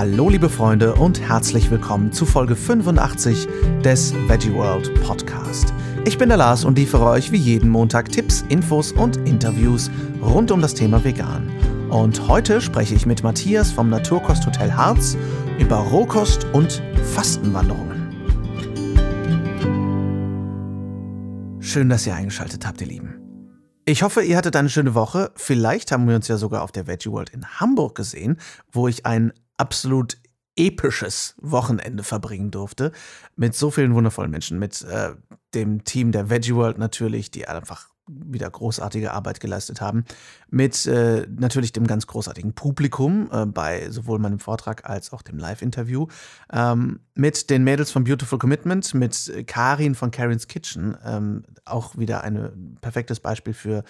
Hallo liebe Freunde und herzlich willkommen zu Folge 85 des Veggie World Podcast. Ich bin der Lars und liefere euch wie jeden Montag Tipps, Infos und Interviews rund um das Thema Vegan. Und heute spreche ich mit Matthias vom Naturkosthotel Harz über Rohkost und Fastenwanderungen. Schön, dass ihr eingeschaltet habt, ihr Lieben. Ich hoffe, ihr hattet eine schöne Woche. Vielleicht haben wir uns ja sogar auf der Veggie World in Hamburg gesehen, wo ich ein absolut episches Wochenende verbringen durfte. Mit so vielen wundervollen Menschen, mit äh, dem Team der Veggie World natürlich, die einfach wieder großartige Arbeit geleistet haben. Mit äh, natürlich dem ganz großartigen Publikum äh, bei sowohl meinem Vortrag als auch dem Live-Interview. Ähm, mit den Mädels von Beautiful Commitment, mit Karin von Karin's Kitchen. Ähm, auch wieder ein perfektes Beispiel für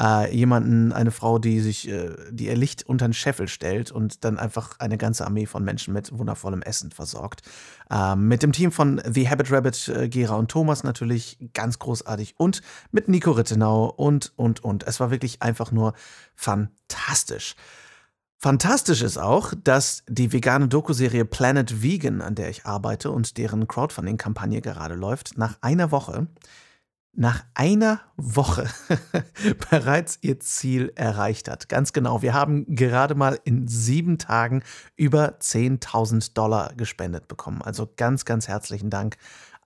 äh, jemanden, eine Frau, die sich, äh, die ihr Licht unter den Scheffel stellt und dann einfach eine ganze Armee von Menschen mit wundervollem Essen versorgt. Ähm, mit dem Team von The Habit Rabbit, äh, Gera und Thomas natürlich ganz großartig und mit Nico Rittenau und, und, und. Es war wirklich einfach nur fantastisch. Fantastisch ist auch, dass die vegane Doku-Serie Planet Vegan, an der ich arbeite und deren Crowdfunding-Kampagne gerade läuft, nach einer Woche nach einer Woche bereits ihr Ziel erreicht hat. Ganz genau, wir haben gerade mal in sieben Tagen über 10.000 Dollar gespendet bekommen. Also ganz, ganz herzlichen Dank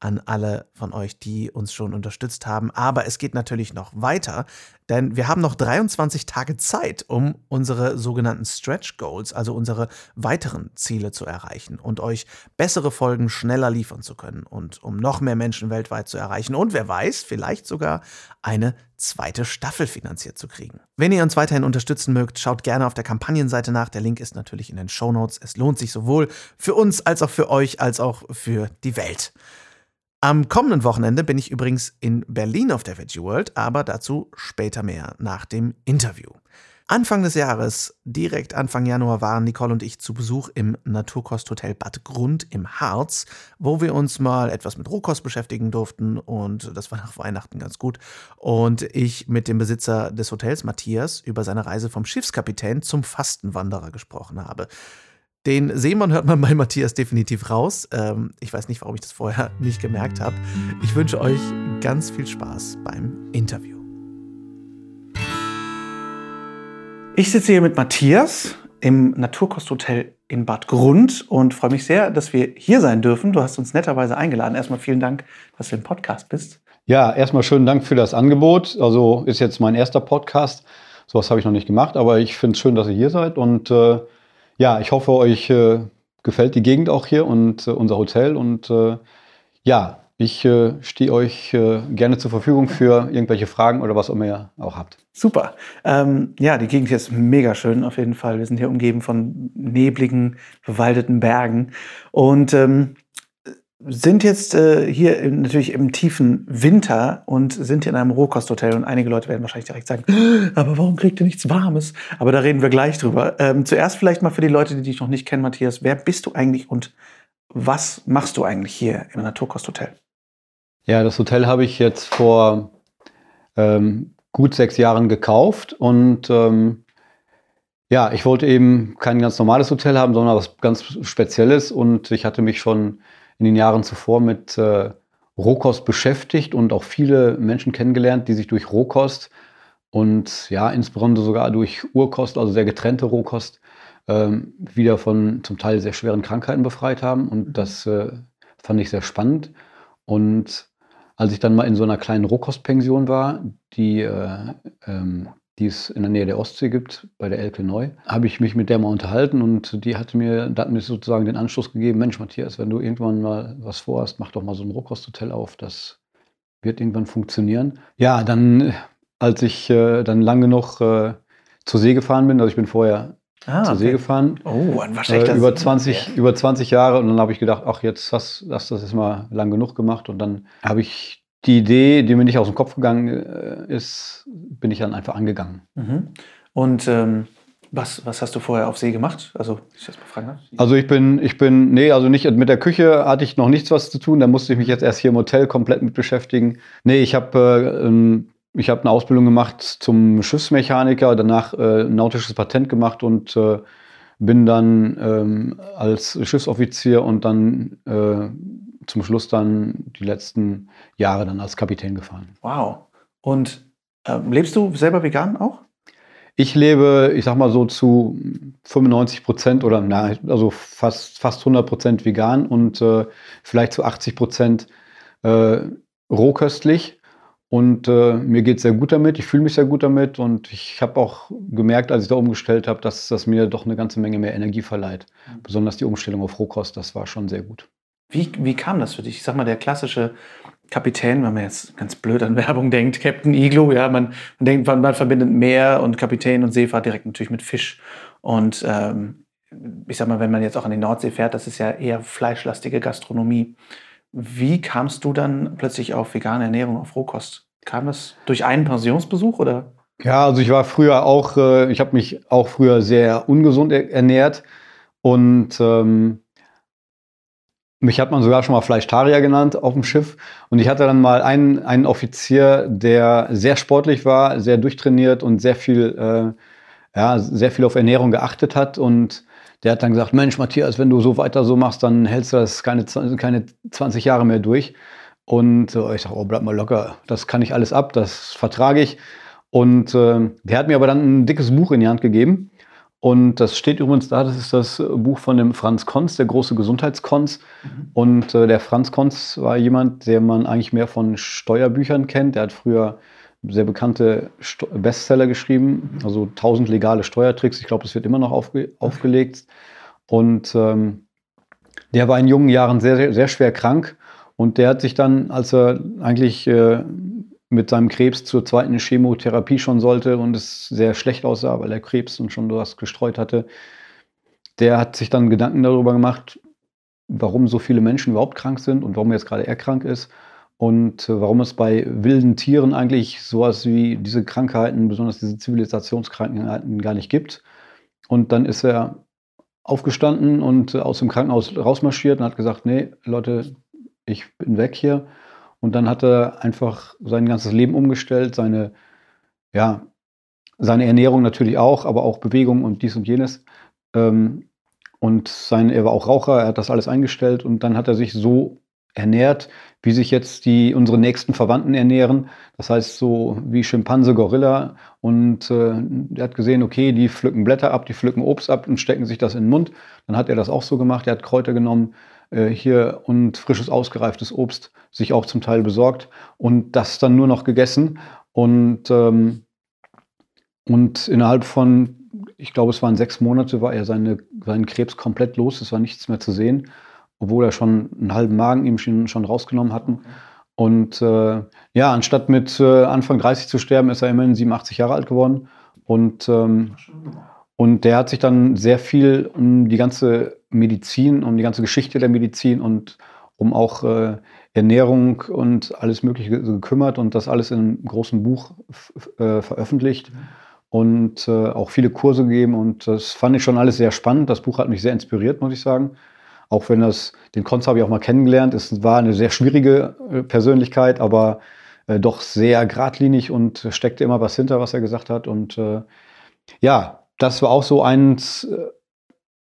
an alle von euch, die uns schon unterstützt haben. Aber es geht natürlich noch weiter, denn wir haben noch 23 Tage Zeit, um unsere sogenannten Stretch Goals, also unsere weiteren Ziele zu erreichen und euch bessere Folgen schneller liefern zu können und um noch mehr Menschen weltweit zu erreichen und wer weiß, vielleicht sogar eine zweite Staffel finanziert zu kriegen. Wenn ihr uns weiterhin unterstützen mögt, schaut gerne auf der Kampagnenseite nach. Der Link ist natürlich in den Show Notes. Es lohnt sich sowohl für uns als auch für euch als auch für die Welt. Am kommenden Wochenende bin ich übrigens in Berlin auf der Veggie World, aber dazu später mehr nach dem Interview. Anfang des Jahres, direkt Anfang Januar, waren Nicole und ich zu Besuch im Naturkosthotel Bad Grund im Harz, wo wir uns mal etwas mit Rohkost beschäftigen durften und das war nach Weihnachten ganz gut. Und ich mit dem Besitzer des Hotels, Matthias, über seine Reise vom Schiffskapitän zum Fastenwanderer gesprochen habe. Den Seemann hört man bei Matthias definitiv raus. Ähm, ich weiß nicht, warum ich das vorher nicht gemerkt habe. Ich wünsche euch ganz viel Spaß beim Interview. Ich sitze hier mit Matthias im Naturkosthotel in Bad Grund und freue mich sehr, dass wir hier sein dürfen. Du hast uns netterweise eingeladen. Erstmal vielen Dank, dass du im Podcast bist. Ja, erstmal schönen Dank für das Angebot. Also ist jetzt mein erster Podcast. Sowas habe ich noch nicht gemacht, aber ich finde es schön, dass ihr hier seid und äh, ja, ich hoffe, euch äh, gefällt die Gegend auch hier und äh, unser Hotel. Und äh, ja, ich äh, stehe euch äh, gerne zur Verfügung für irgendwelche Fragen oder was auch immer ihr auch habt. Super. Ähm, ja, die Gegend hier ist mega schön auf jeden Fall. Wir sind hier umgeben von nebligen, bewaldeten Bergen. Und ähm, sind jetzt äh, hier im, natürlich im tiefen Winter und sind hier in einem Rohkosthotel und einige Leute werden wahrscheinlich direkt sagen, aber warum kriegt ihr nichts Warmes? Aber da reden wir gleich drüber. Ähm, zuerst vielleicht mal für die Leute, die dich noch nicht kennen, Matthias, wer bist du eigentlich und was machst du eigentlich hier im Naturkosthotel? Ja, das Hotel habe ich jetzt vor ähm, gut sechs Jahren gekauft und ähm, ja, ich wollte eben kein ganz normales Hotel haben, sondern was ganz Spezielles und ich hatte mich schon in den Jahren zuvor mit äh, Rohkost beschäftigt und auch viele Menschen kennengelernt, die sich durch Rohkost und ja, insbesondere sogar durch Urkost, also sehr getrennte Rohkost, ähm, wieder von zum Teil sehr schweren Krankheiten befreit haben. Und mhm. das äh, fand ich sehr spannend. Und als ich dann mal in so einer kleinen Rohkostpension war, die äh, ähm, die es in der Nähe der Ostsee gibt, bei der Elke Neu, habe ich mich mit der mal unterhalten und die hatte mir, da hat mir sozusagen den Anschluss gegeben, Mensch Matthias, wenn du irgendwann mal was vorhast, mach doch mal so ein Rohkosthotel auf, das wird irgendwann funktionieren. Ja, dann, als ich äh, dann lang genug äh, zur See gefahren bin, also ich bin vorher ah, zur okay. See gefahren. Oh, ein äh, über 20 ja. über 20 Jahre und dann habe ich gedacht, ach jetzt hast, hast du das jetzt mal lang genug gemacht und dann habe ich die Idee, die mir nicht aus dem Kopf gegangen äh, ist, bin ich dann einfach angegangen. Mhm. Und ähm, was, was hast du vorher auf See gemacht? Also, ich das mal fragen darf? Also ich bin, ich bin, nee, also nicht mit der Küche hatte ich noch nichts was zu tun. Da musste ich mich jetzt erst hier im Hotel komplett mit beschäftigen. Nee, ich habe äh, ähm, ich habe eine Ausbildung gemacht zum Schiffsmechaniker, danach äh, ein nautisches Patent gemacht und äh, bin dann ähm, als Schiffsoffizier und dann äh, zum Schluss dann die letzten Jahre dann als Kapitän gefahren. Wow. Und äh, lebst du selber vegan auch? Ich lebe, ich sag mal so zu 95 Prozent oder na, also fast, fast 100 Prozent vegan und äh, vielleicht zu 80 Prozent äh, rohköstlich. Und äh, mir geht es sehr gut damit, ich fühle mich sehr gut damit und ich habe auch gemerkt, als ich da umgestellt habe, dass das mir doch eine ganze Menge mehr Energie verleiht. Mhm. Besonders die Umstellung auf Rohkost, das war schon sehr gut. Wie, wie kam das für dich? Ich sag mal, der klassische Kapitän, wenn man jetzt ganz blöd an Werbung denkt, Captain Igloo, ja, man, man denkt, man, man verbindet Meer und Kapitän und Seefahrt direkt natürlich mit Fisch. Und ähm, ich sag mal, wenn man jetzt auch an die Nordsee fährt, das ist ja eher fleischlastige Gastronomie. Wie kamst du dann plötzlich auf vegane Ernährung, auf Rohkost? Kam das durch einen Pensionsbesuch oder? Ja, also ich war früher auch, äh, ich habe mich auch früher sehr ungesund ernährt und ähm, mich hat man sogar schon mal Fleischtarier genannt auf dem Schiff. Und ich hatte dann mal einen, einen Offizier, der sehr sportlich war, sehr durchtrainiert und sehr viel, äh, ja, sehr viel auf Ernährung geachtet hat. Und der hat dann gesagt, Mensch, Matthias, wenn du so weiter so machst, dann hältst du das keine, keine 20 Jahre mehr durch. Und äh, ich sage, oh, bleib mal locker, das kann ich alles ab, das vertrage ich. Und äh, der hat mir aber dann ein dickes Buch in die Hand gegeben. Und das steht übrigens da, das ist das Buch von dem Franz Konz, der große Gesundheitskonz. Mhm. Und äh, der Franz Konz war jemand, der man eigentlich mehr von Steuerbüchern kennt. Der hat früher sehr bekannte Bestseller geschrieben, also 1000 legale Steuertricks. Ich glaube, das wird immer noch aufge aufgelegt. Und ähm, der war in jungen Jahren sehr, sehr, sehr, schwer krank. Und der hat sich dann, als er eigentlich äh, mit seinem Krebs zur zweiten Chemotherapie schon sollte und es sehr schlecht aussah, weil er Krebs und schon was gestreut hatte, der hat sich dann Gedanken darüber gemacht, warum so viele Menschen überhaupt krank sind und warum jetzt gerade er krank ist und äh, warum es bei wilden Tieren eigentlich sowas wie diese Krankheiten, besonders diese Zivilisationskrankheiten, gar nicht gibt. Und dann ist er aufgestanden und aus dem Krankenhaus rausmarschiert und hat gesagt, nee, Leute, ich bin weg hier. Und dann hat er einfach sein ganzes Leben umgestellt, seine, ja, seine Ernährung natürlich auch, aber auch Bewegung und dies und jenes. Ähm, und sein, er war auch Raucher, er hat das alles eingestellt und dann hat er sich so ernährt, wie sich jetzt die unsere nächsten Verwandten ernähren. Das heißt so wie Schimpanse, Gorilla. Und äh, er hat gesehen, okay, die pflücken Blätter ab, die pflücken Obst ab und stecken sich das in den Mund. Dann hat er das auch so gemacht. Er hat Kräuter genommen äh, hier und frisches, ausgereiftes Obst sich auch zum Teil besorgt und das dann nur noch gegessen. Und, ähm, und innerhalb von, ich glaube, es waren sechs Monate, war er seine, seinen Krebs komplett los. Es war nichts mehr zu sehen obwohl er schon einen halben Magen ihm schon, schon rausgenommen hatten. Und äh, ja, anstatt mit äh, Anfang 30 zu sterben, ist er immerhin 87 Jahre alt geworden. Und, ähm, und der hat sich dann sehr viel um die ganze Medizin, um die ganze Geschichte der Medizin und um auch äh, Ernährung und alles Mögliche gekümmert und das alles in einem großen Buch äh, veröffentlicht. Mhm. Und äh, auch viele Kurse gegeben und das fand ich schon alles sehr spannend. Das Buch hat mich sehr inspiriert, muss ich sagen. Auch wenn das, den Konz habe ich auch mal kennengelernt. Es war eine sehr schwierige äh, Persönlichkeit, aber äh, doch sehr geradlinig und steckte immer was hinter, was er gesagt hat. Und äh, ja, das war auch so eins äh,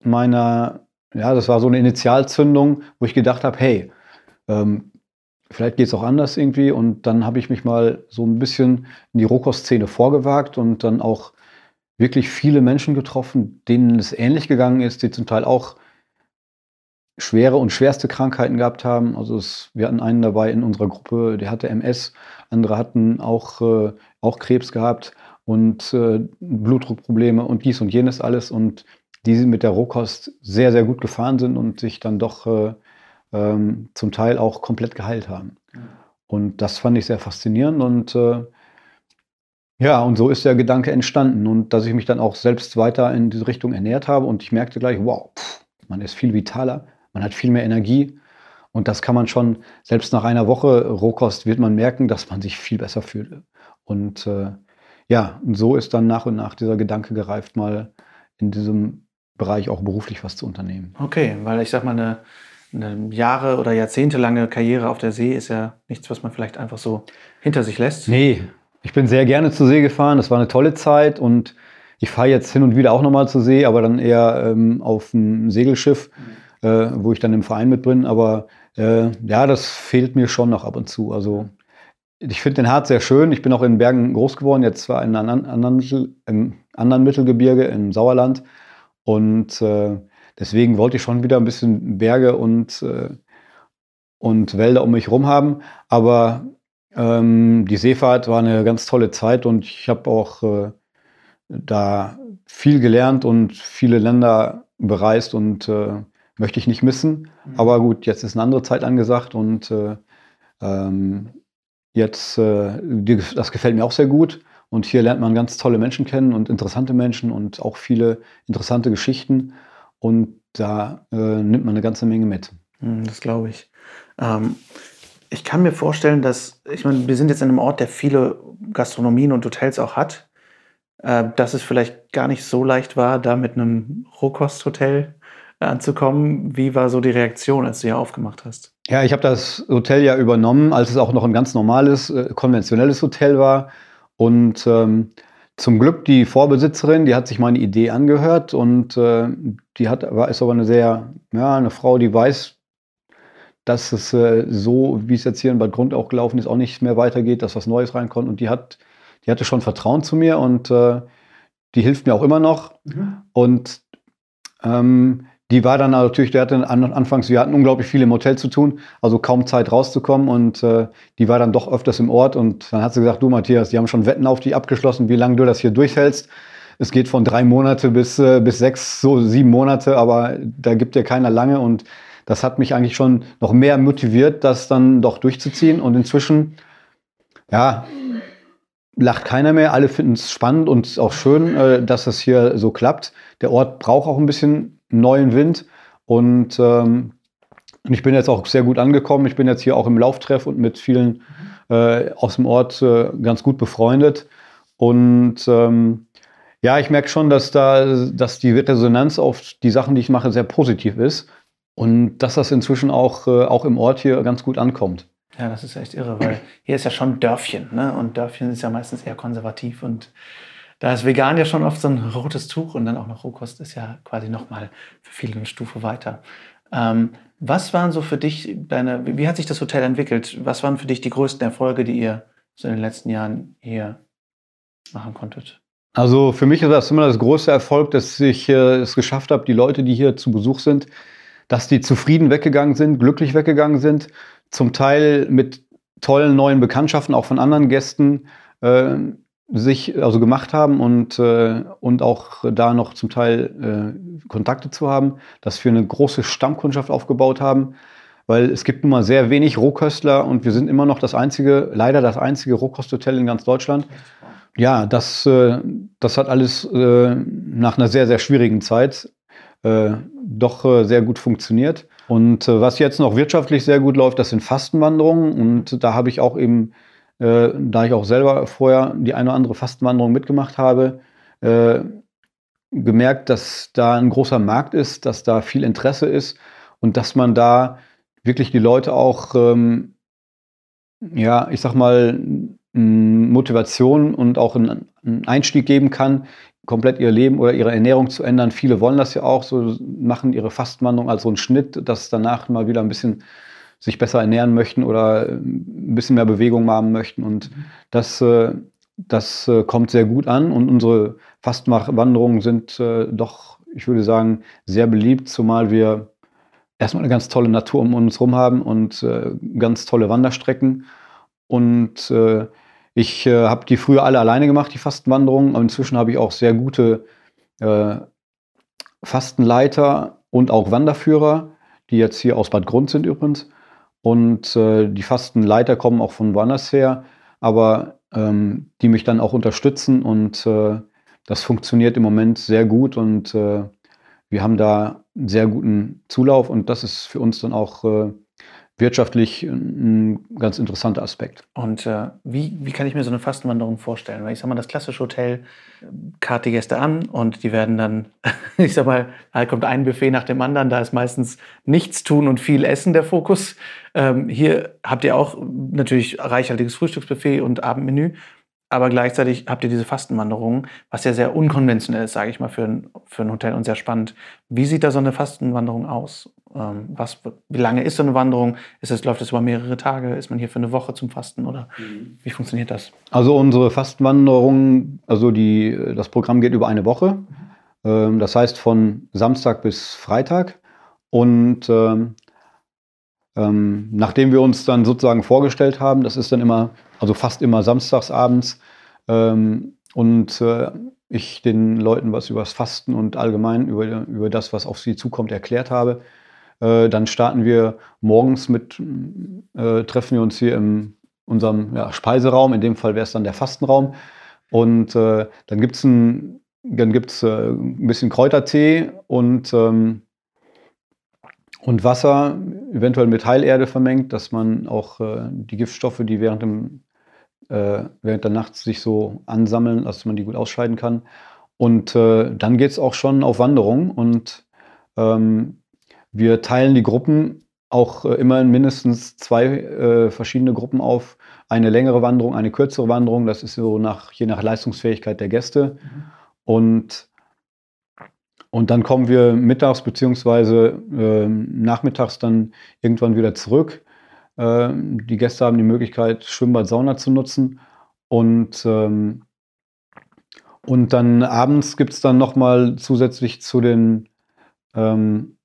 meiner, ja, das war so eine Initialzündung, wo ich gedacht habe, hey, ähm, vielleicht geht es auch anders irgendwie. Und dann habe ich mich mal so ein bisschen in die Rohkost-Szene vorgewagt und dann auch wirklich viele Menschen getroffen, denen es ähnlich gegangen ist, die zum Teil auch schwere und schwerste Krankheiten gehabt haben. Also es, wir hatten einen dabei in unserer Gruppe, der hatte MS, andere hatten auch, äh, auch Krebs gehabt und äh, Blutdruckprobleme und dies und jenes alles und die mit der Rohkost sehr, sehr gut gefahren sind und sich dann doch äh, ähm, zum Teil auch komplett geheilt haben. Und das fand ich sehr faszinierend und äh, ja, und so ist der Gedanke entstanden und dass ich mich dann auch selbst weiter in diese Richtung ernährt habe und ich merkte gleich, wow, pff, man ist viel vitaler, man hat viel mehr Energie. Und das kann man schon, selbst nach einer Woche Rohkost wird man merken, dass man sich viel besser fühlt. Und äh, ja, und so ist dann nach und nach dieser Gedanke gereift, mal in diesem Bereich auch beruflich was zu unternehmen. Okay, weil ich sag mal, eine, eine Jahre- oder jahrzehntelange Karriere auf der See ist ja nichts, was man vielleicht einfach so hinter sich lässt. Nee, ich bin sehr gerne zur See gefahren. Das war eine tolle Zeit und Ich fahre jetzt hin und wieder auch nochmal zur See, aber dann eher ähm, auf dem Segelschiff, mhm. Äh, wo ich dann im Verein mit bin. Aber äh, ja, das fehlt mir schon noch ab und zu. Also ich finde den Harz sehr schön. Ich bin auch in Bergen groß geworden, jetzt zwar in einem anderen, Mittel, im anderen Mittelgebirge, im Sauerland. Und äh, deswegen wollte ich schon wieder ein bisschen Berge und, äh, und Wälder um mich herum haben. Aber ähm, die Seefahrt war eine ganz tolle Zeit und ich habe auch äh, da viel gelernt und viele Länder bereist und äh, möchte ich nicht missen. Mhm. Aber gut, jetzt ist eine andere Zeit angesagt und äh, ähm, Jetzt, äh, die, das gefällt mir auch sehr gut. Und hier lernt man ganz tolle Menschen kennen und interessante Menschen und auch viele interessante Geschichten. Und da äh, nimmt man eine ganze Menge mit. Hm, das glaube ich. Ähm, ich kann mir vorstellen, dass, ich meine, wir sind jetzt in einem Ort, der viele Gastronomien und Hotels auch hat, äh, dass es vielleicht gar nicht so leicht war, da mit einem Rohkosthotel anzukommen. Wie war so die Reaktion, als du hier aufgemacht hast? Ja, ich habe das Hotel ja übernommen, als es auch noch ein ganz normales, äh, konventionelles Hotel war. Und ähm, zum Glück die Vorbesitzerin, die hat sich meine Idee angehört und äh, die hat, war, ist aber eine sehr, ja, eine Frau, die weiß, dass es äh, so, wie es jetzt hier in Bad Grund auch gelaufen ist, auch nicht mehr weitergeht, dass was Neues reinkommt. Und die hat, die hatte schon Vertrauen zu mir und äh, die hilft mir auch immer noch. Mhm. Und ähm, die war dann natürlich, der hatte anfangs, wir hatten unglaublich viel im Hotel zu tun, also kaum Zeit rauszukommen und äh, die war dann doch öfters im Ort und dann hat sie gesagt, du Matthias, die haben schon Wetten auf die abgeschlossen, wie lange du das hier durchhältst. Es geht von drei Monate bis, äh, bis sechs, so sieben Monate, aber da gibt dir keiner lange und das hat mich eigentlich schon noch mehr motiviert, das dann doch durchzuziehen und inzwischen, ja, lacht keiner mehr. Alle finden es spannend und auch schön, äh, dass das hier so klappt. Der Ort braucht auch ein bisschen neuen Wind. Und ähm, ich bin jetzt auch sehr gut angekommen. Ich bin jetzt hier auch im Lauftreff und mit vielen äh, aus dem Ort äh, ganz gut befreundet. Und ähm, ja, ich merke schon, dass da, dass die Resonanz auf die Sachen, die ich mache, sehr positiv ist. Und dass das inzwischen auch, äh, auch im Ort hier ganz gut ankommt. Ja, das ist echt irre, weil hier ist ja schon Dörfchen, ne? Und Dörfchen ist ja meistens eher konservativ und da ist vegan ja schon oft so ein rotes Tuch und dann auch noch Rohkost ist ja quasi nochmal für viele eine Stufe weiter. Ähm, was waren so für dich deine, wie hat sich das Hotel entwickelt? Was waren für dich die größten Erfolge, die ihr so in den letzten Jahren hier machen konntet? Also für mich ist das immer das größte Erfolg, dass ich äh, es geschafft habe, die Leute, die hier zu Besuch sind, dass die zufrieden weggegangen sind, glücklich weggegangen sind, zum Teil mit tollen neuen Bekanntschaften, auch von anderen Gästen. Äh, sich also gemacht haben und, äh, und auch da noch zum Teil äh, Kontakte zu haben, dass wir eine große Stammkundschaft aufgebaut haben, weil es gibt nun mal sehr wenig Rohköstler und wir sind immer noch das einzige, leider das einzige Rohkosthotel in ganz Deutschland. Ja, das, äh, das hat alles äh, nach einer sehr, sehr schwierigen Zeit äh, doch äh, sehr gut funktioniert. Und was jetzt noch wirtschaftlich sehr gut läuft, das sind Fastenwanderungen und da habe ich auch eben äh, da ich auch selber vorher die eine oder andere Fastenwanderung mitgemacht habe, äh, gemerkt, dass da ein großer Markt ist, dass da viel Interesse ist und dass man da wirklich die Leute auch, ähm, ja, ich sag mal, Motivation und auch einen Einstieg geben kann, komplett ihr Leben oder ihre Ernährung zu ändern. Viele wollen das ja auch, so machen ihre Fastenwanderung als so einen Schnitt, dass danach mal wieder ein bisschen sich besser ernähren möchten oder ein bisschen mehr Bewegung haben möchten. Und mhm. das, äh, das äh, kommt sehr gut an. Und unsere Fastenwanderungen sind äh, doch, ich würde sagen, sehr beliebt, zumal wir erstmal eine ganz tolle Natur um uns herum haben und ganz tolle Wanderstrecken. Und ich habe die früher alle alleine gemacht, die Fastenwanderungen. Aber inzwischen habe ich auch sehr gute Fastenleiter und auch Wanderführer, die jetzt hier aus Bad Grund sind übrigens. Und äh, die Fastenleiter kommen auch von woanders her, aber ähm, die mich dann auch unterstützen und äh, das funktioniert im Moment sehr gut und äh, wir haben da einen sehr guten Zulauf und das ist für uns dann auch äh, wirtschaftlich ein ganz interessanter Aspekt. Und äh, wie, wie kann ich mir so eine Fastenwanderung vorstellen? Weil ich sag mal, das klassische Hotel kart die Gäste an und die werden dann, ich sag mal, da kommt ein Buffet nach dem anderen, da ist meistens nichts tun und viel Essen der Fokus. Ähm, hier habt ihr auch natürlich reichhaltiges Frühstücksbuffet und Abendmenü. aber gleichzeitig habt ihr diese Fastenwanderung, was ja sehr unkonventionell ist, sage ich mal, für ein, für ein Hotel und sehr spannend. Wie sieht da so eine Fastenwanderung aus? Ähm, was, wie lange ist so eine Wanderung? Ist es, läuft es über mehrere Tage? Ist man hier für eine Woche zum Fasten oder mhm. wie funktioniert das? Also unsere Fastenwanderung, also die, das Programm geht über eine Woche. Mhm. das heißt von Samstag bis Freitag. Und ähm, ähm, nachdem wir uns dann sozusagen vorgestellt haben, das ist dann immer, also fast immer samstags abends, ähm, und äh, ich den Leuten was über das Fasten und allgemein über, über das, was auf sie zukommt, erklärt habe, äh, dann starten wir morgens mit, äh, treffen wir uns hier in unserem ja, Speiseraum, in dem Fall wäre es dann der Fastenraum. Und äh, dann gibt es ein, dann äh, ein bisschen Kräutertee und ähm, und Wasser, eventuell mit Heilerde vermengt, dass man auch äh, die Giftstoffe, die während, dem, äh, während der Nacht sich so ansammeln, dass man die gut ausscheiden kann. Und äh, dann geht es auch schon auf Wanderung und ähm, wir teilen die Gruppen auch äh, immer in mindestens zwei äh, verschiedene Gruppen auf. Eine längere Wanderung, eine kürzere Wanderung, das ist so nach, je nach Leistungsfähigkeit der Gäste. Mhm. Und und dann kommen wir mittags beziehungsweise äh, nachmittags dann irgendwann wieder zurück. Äh, die Gäste haben die Möglichkeit, Schwimmbad, Sauna zu nutzen. Und, ähm, und dann abends gibt es dann nochmal zusätzlich zu, den, ähm,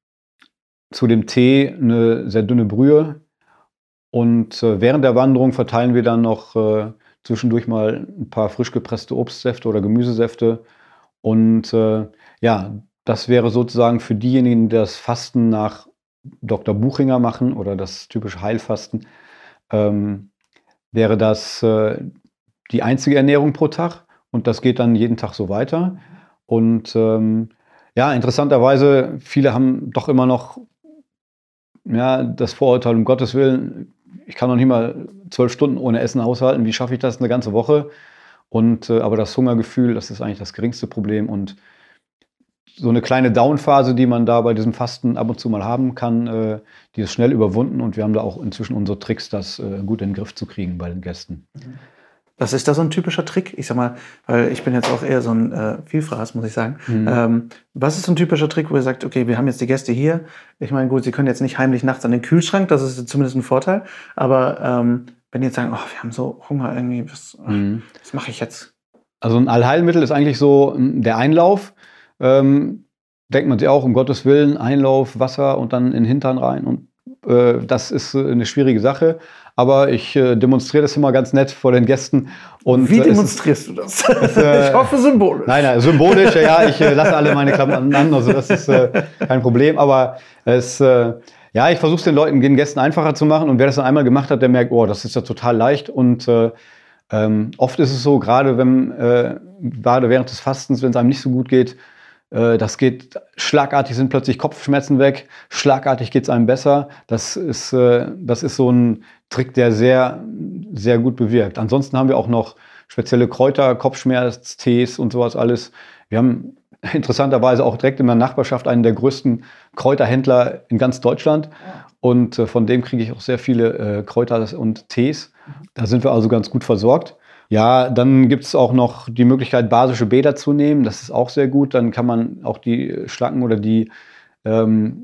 zu dem Tee eine sehr dünne Brühe. Und äh, während der Wanderung verteilen wir dann noch äh, zwischendurch mal ein paar frisch gepresste Obstsäfte oder Gemüsesäfte. Und äh, ja, das wäre sozusagen für diejenigen, die das Fasten nach Dr. Buchinger machen oder das typische Heilfasten, ähm, wäre das äh, die einzige Ernährung pro Tag und das geht dann jeden Tag so weiter. Und ähm, ja, interessanterweise, viele haben doch immer noch ja, das Vorurteil, um Gottes Willen, ich kann noch nicht mal zwölf Stunden ohne Essen aushalten, wie schaffe ich das? Eine ganze Woche? Und äh, aber das Hungergefühl, das ist eigentlich das geringste Problem. Und so eine kleine Downphase, die man da bei diesem Fasten ab und zu mal haben kann, äh, die ist schnell überwunden. Und wir haben da auch inzwischen unsere Tricks, das äh, gut in den Griff zu kriegen bei den Gästen. Was ist da so ein typischer Trick? Ich sag mal, weil ich bin jetzt auch eher so ein äh, Vielfraß, muss ich sagen. Mhm. Ähm, was ist so ein typischer Trick, wo ihr sagt, okay, wir haben jetzt die Gäste hier. Ich meine, gut, sie können jetzt nicht heimlich nachts an den Kühlschrank, das ist zumindest ein Vorteil. Aber ähm, wenn die jetzt sagen, oh, wir haben so Hunger irgendwie, was, mhm. was mache ich jetzt? Also ein Allheilmittel ist eigentlich so hm, der Einlauf ähm, denkt man sich auch, um Gottes Willen, Einlauf, Wasser und dann in den Hintern rein. Und äh, das ist äh, eine schwierige Sache. Aber ich äh, demonstriere das immer ganz nett vor den Gästen. Und, Wie demonstrierst du das? Es, äh, ich hoffe symbolisch. Nein, nein, symbolisch, ja, ich äh, lasse alle meine Klamotten an, also das ist äh, kein Problem. Aber es, ja, ich versuche es den Leuten, den Gästen einfacher zu machen. Und wer das dann einmal gemacht hat, der merkt, oh, das ist ja total leicht. Und ähm, oft ist es so, gerade wenn, gerade während des Fastens, wenn es einem nicht so gut geht, äh, das geht schlagartig, sind plötzlich Kopfschmerzen weg, schlagartig geht es einem besser. Das ist, äh, das ist so ein Trick, der sehr, sehr gut bewirkt. Ansonsten haben wir auch noch spezielle Kräuter, Kopfschmerztees und sowas alles. Wir haben interessanterweise auch direkt in der Nachbarschaft einen der größten Kräuterhändler in ganz Deutschland. Und äh, von dem kriege ich auch sehr viele Kräuter und Tees. Da sind wir also ganz gut versorgt. Ja, dann gibt es auch noch die Möglichkeit, basische Bäder zu nehmen. Das ist auch sehr gut. Dann kann man auch die Schlacken oder die ähm,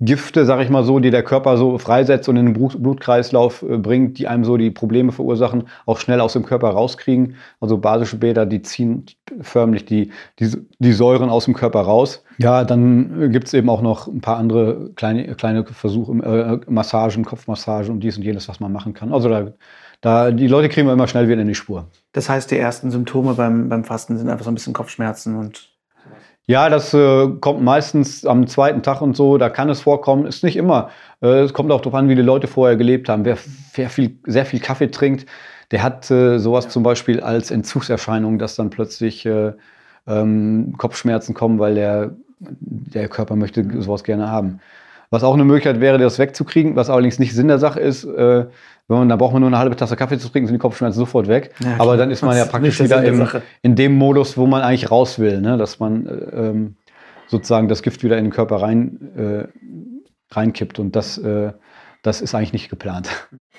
Gifte, sag ich mal so, die der Körper so freisetzt und in den Blutkreislauf äh, bringt, die einem so die Probleme verursachen, auch schnell aus dem Körper rauskriegen. Also basische Bäder, die ziehen förmlich die, die, die Säuren aus dem Körper raus. Ja, dann gibt es eben auch noch ein paar andere kleine, kleine Versuche, äh, Massagen, Kopfmassagen und dies und jenes, was man machen kann. Also da da, die Leute kriegen wir immer schnell wieder in die Spur. Das heißt, die ersten Symptome beim, beim Fasten sind einfach so ein bisschen Kopfschmerzen und. Ja, das äh, kommt meistens am zweiten Tag und so, da kann es vorkommen, ist nicht immer. Äh, es kommt auch darauf an, wie die Leute vorher gelebt haben. Wer, wer viel, sehr viel Kaffee trinkt, der hat äh, sowas ja. zum Beispiel als Entzugserscheinung, dass dann plötzlich äh, ähm, Kopfschmerzen kommen, weil der, der Körper möchte sowas gerne haben. Was auch eine Möglichkeit wäre, das wegzukriegen, was allerdings nicht Sinn der Sache ist, äh, wenn man, da braucht man nur eine halbe Tasse Kaffee zu trinken, sind die Kopfschmerzen sofort weg. Ja, Aber dann ist man ja praktisch wieder im, in dem Modus, wo man eigentlich raus will, ne? dass man äh, ähm, sozusagen das Gift wieder in den Körper rein, äh, reinkippt. Und das, äh, das ist eigentlich nicht geplant.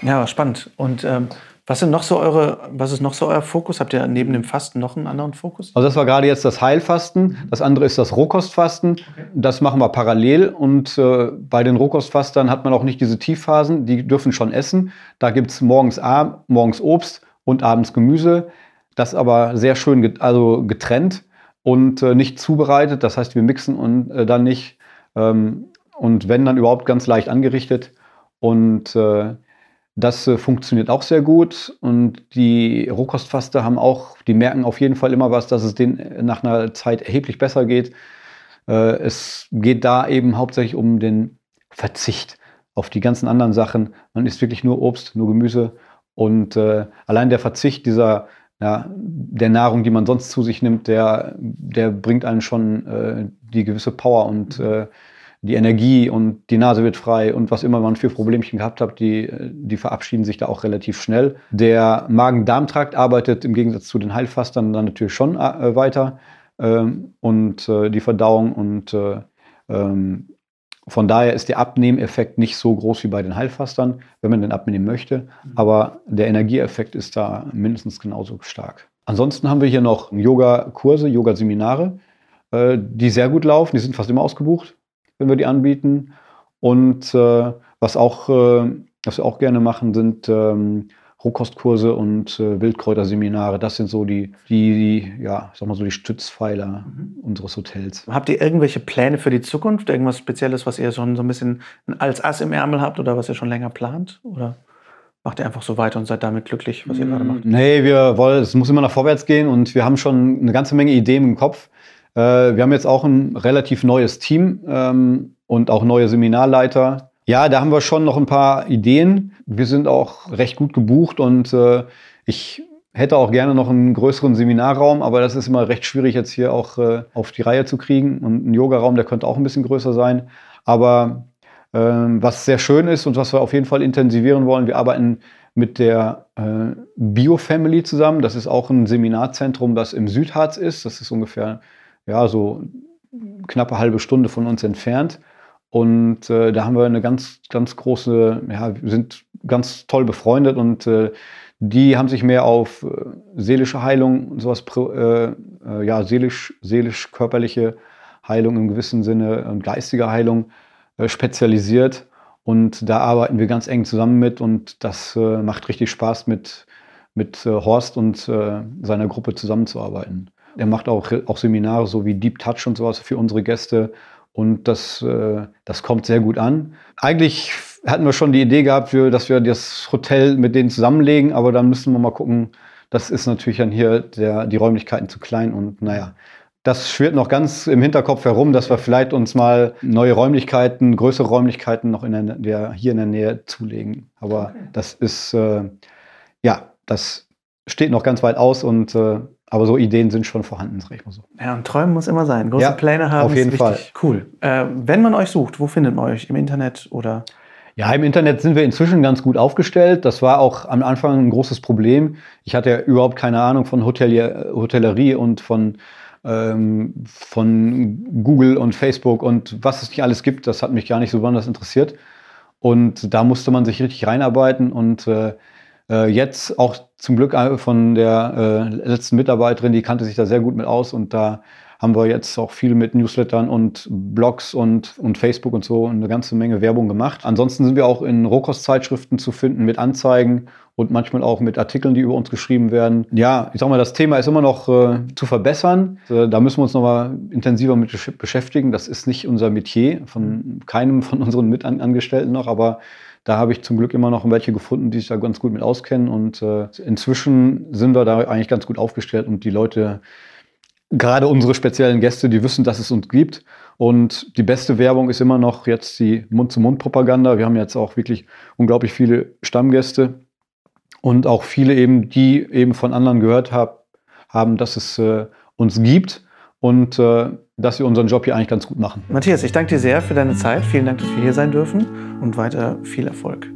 Ja, spannend. Und ähm, Was sind noch so eure, was ist noch so euer Fokus? Habt ihr neben dem Fasten noch einen anderen Fokus? Also das war gerade jetzt das Heilfasten. Das andere ist das Rohkostfasten. Okay. Das machen wir parallel. Und äh, bei den Rohkostfastern hat man auch nicht diese Tiefphasen. Die dürfen schon essen. Da gibt es morgens, morgens Obst und abends Gemüse. Das aber sehr schön get also getrennt und äh, nicht zubereitet. Das heißt, wir mixen und äh, dann nicht. Ähm, und wenn dann überhaupt ganz leicht angerichtet. Und äh, das äh, funktioniert auch sehr gut. Und die Rohkostfaster haben auch, die merken auf jeden Fall immer was, dass es denen nach einer Zeit erheblich besser geht. Äh, es geht da eben hauptsächlich um den Verzicht auf die ganzen anderen Sachen. Man isst wirklich nur Obst, nur Gemüse. Und äh, allein der Verzicht dieser ja, der Nahrung, die man sonst zu sich nimmt, der, der bringt einen schon äh, die gewisse Power und äh, die Energie und die Nase wird frei und was immer man für Problemchen gehabt hat, die, die verabschieden sich da auch relativ schnell. Der Magen-Darm-Trakt arbeitet im Gegensatz zu den Heilfastern dann natürlich schon äh, weiter ähm, und äh, die Verdauung und äh, ähm, von daher ist der Abnehmeffekt nicht so groß wie bei den Heilfastern, wenn man den abnehmen möchte, mhm. aber der Energieeffekt ist da mindestens genauso stark. Ansonsten haben wir hier noch Yoga-Kurse, Yoga-Seminare, äh, die sehr gut laufen, die sind fast immer ausgebucht wenn wir die anbieten. Und äh, was, auch, äh, was wir auch gerne machen, sind ähm, Rohkostkurse und äh, Wildkräuterseminare. Das sind so die, die, die, ja, sag mal so die Stützpfeiler mhm. unseres Hotels. Habt ihr irgendwelche Pläne für die Zukunft? Irgendwas Spezielles, was ihr schon so ein bisschen als Ass im Ärmel habt oder was ihr schon länger plant? Oder macht ihr einfach so weiter und seid damit glücklich, was ihr gerade macht? Nee, wir wollen, es muss immer nach vorwärts gehen und wir haben schon eine ganze Menge Ideen im Kopf. Äh, wir haben jetzt auch ein relativ neues Team ähm, und auch neue Seminarleiter. Ja, da haben wir schon noch ein paar Ideen. Wir sind auch recht gut gebucht und äh, ich hätte auch gerne noch einen größeren Seminarraum, aber das ist immer recht schwierig jetzt hier auch äh, auf die Reihe zu kriegen. Und ein Yogaraum, der könnte auch ein bisschen größer sein. Aber äh, was sehr schön ist und was wir auf jeden Fall intensivieren wollen, wir arbeiten mit der äh, Bio-Family zusammen. Das ist auch ein Seminarzentrum, das im Südharz ist. Das ist ungefähr ja, so knappe halbe Stunde von uns entfernt. Und äh, da haben wir eine ganz, ganz große, ja, wir sind ganz toll befreundet und äh, die haben sich mehr auf äh, seelische Heilung und sowas, äh, äh, ja, seelisch, seelisch, körperliche Heilung im gewissen Sinne und geistige Heilung äh, spezialisiert. Und da arbeiten wir ganz eng zusammen mit und das macht richtig Spaß, mit, mit Horst und seiner Gruppe zusammenzuarbeiten. Er macht auch, auch Seminare so wie Deep Touch und sowas für unsere Gäste. Und das, äh, das kommt sehr gut an. Eigentlich hatten wir schon die Idee gehabt, für, dass wir das Hotel mit denen zusammenlegen, aber dann müssen wir mal gucken. Das ist natürlich dann hier der, die Räumlichkeiten zu klein und naja. Das schwirrt noch ganz im Hinterkopf herum, dass wir vielleicht uns mal neue Räumlichkeiten, größere Räumlichkeiten noch in der, der hier in der Nähe zulegen. Aber okay. das ist, äh, ja, das steht noch ganz weit aus und äh, aber so Ideen sind schon vorhanden, sag ich mal so. Ja, und träumen muss immer sein. Große ja, Pläne haben. Auf jeden Fall. Cool. Äh, wenn man euch sucht, wo findet man euch? Im Internet oder? Ja, im Internet sind wir inzwischen ganz gut aufgestellt. Das war auch am Anfang ein großes Problem. Ich hatte ja überhaupt keine Ahnung von Hotelier, Hotellerie und von, ähm, von Google und Facebook und was es nicht alles gibt. Das hat mich gar nicht so besonders interessiert. Und da musste man sich richtig reinarbeiten und äh, äh, jetzt auch zum Glück äh, von der äh, letzten Mitarbeiterin, die kannte sich da sehr gut mit aus und da haben wir jetzt auch viel mit Newslettern und Blogs und, und Facebook und so eine ganze Menge Werbung gemacht. Ansonsten sind wir auch in Rohkostzeitschriften zu finden mit Anzeigen und manchmal auch mit Artikeln, die über uns geschrieben werden. Ja, ich sag mal, das Thema ist immer noch äh, zu verbessern. Äh, da müssen wir uns noch mal intensiver mit beschäftigen. Das ist nicht unser Metier, von keinem von unseren Mitangestellten noch, aber da habe ich zum Glück immer noch welche gefunden, die sich da ganz gut mit auskennen. Und äh, inzwischen sind wir da eigentlich ganz gut aufgestellt und die Leute, gerade unsere speziellen Gäste, die wissen, dass es uns gibt. Und die beste Werbung ist immer noch jetzt die Mund-zu-Mund-Propaganda. Wir haben jetzt auch wirklich unglaublich viele Stammgäste und auch viele eben, die eben von anderen gehört hab, haben, dass es äh, uns gibt. Und äh, dass wir unseren Job hier eigentlich ganz gut machen. Matthias, ich danke dir sehr für deine Zeit. Vielen Dank, dass wir hier sein dürfen und weiter viel Erfolg.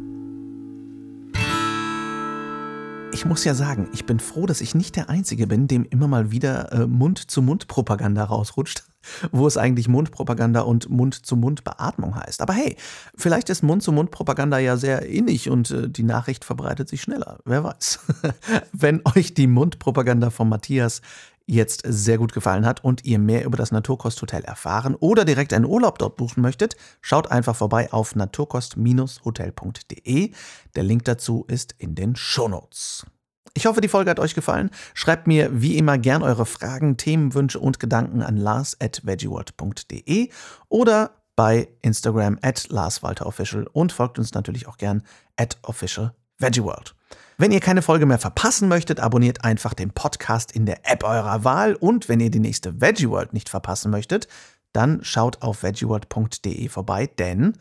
ich muss ja sagen, ich bin froh, dass ich nicht der Einzige bin, dem immer mal wieder äh, Mund-zu-Mund-Propaganda rausrutscht, wo es eigentlich Mundpropaganda und Mund-zu-Mund-Beatmung heißt. Aber hey, vielleicht ist Mund-zu-Mund-Propaganda ja sehr innig und äh, die Nachricht verbreitet sich schneller. Wer weiß. Wenn euch die Mundpropaganda von Matthias jetzt sehr gut gefallen hat und ihr mehr über das Naturkosthotel erfahren oder direkt einen Urlaub dort buchen möchtet, schaut einfach vorbei auf naturkost-hotel.de. Der Link dazu ist in den Shownotes. Ich hoffe, die Folge hat euch gefallen. Schreibt mir wie immer gern eure Fragen, Themenwünsche und Gedanken an lars.veggieworld.de oder bei Instagram at larswalterofficial und folgt uns natürlich auch gern at officialveggieworld. Wenn ihr keine Folge mehr verpassen möchtet, abonniert einfach den Podcast in der App eurer Wahl. Und wenn ihr die nächste Veggie World nicht verpassen möchtet, dann schaut auf veggieworld.de vorbei, denn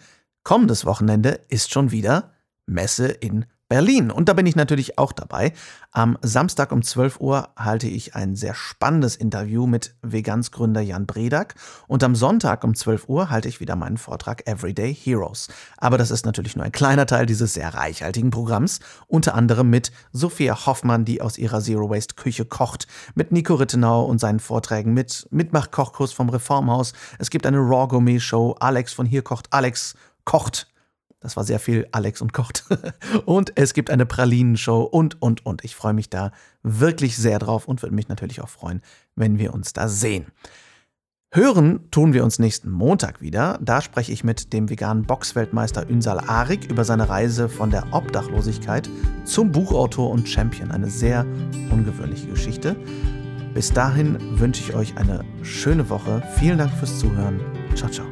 kommendes Wochenende ist schon wieder Messe in Berlin. Und da bin ich natürlich auch dabei. Am Samstag um 12 Uhr halte ich ein sehr spannendes Interview mit Vegansgründer Jan Bredak. Und am Sonntag um 12 Uhr halte ich wieder meinen Vortrag Everyday Heroes. Aber das ist natürlich nur ein kleiner Teil dieses sehr reichhaltigen Programms. Unter anderem mit Sophia Hoffmann, die aus ihrer Zero Waste Küche kocht. Mit Nico Rittenau und seinen Vorträgen. Mit Mitmach-Kochkurs vom Reformhaus. Es gibt eine Raw Gourmet Show. Alex von hier kocht. Alex kocht das war sehr viel Alex und kocht. und es gibt eine Pralinenshow und, und, und. Ich freue mich da wirklich sehr drauf und würde mich natürlich auch freuen, wenn wir uns da sehen. Hören tun wir uns nächsten Montag wieder. Da spreche ich mit dem veganen Boxweltmeister Ünsal Arik über seine Reise von der Obdachlosigkeit zum Buchautor und Champion. Eine sehr ungewöhnliche Geschichte. Bis dahin wünsche ich euch eine schöne Woche. Vielen Dank fürs Zuhören. Ciao, ciao.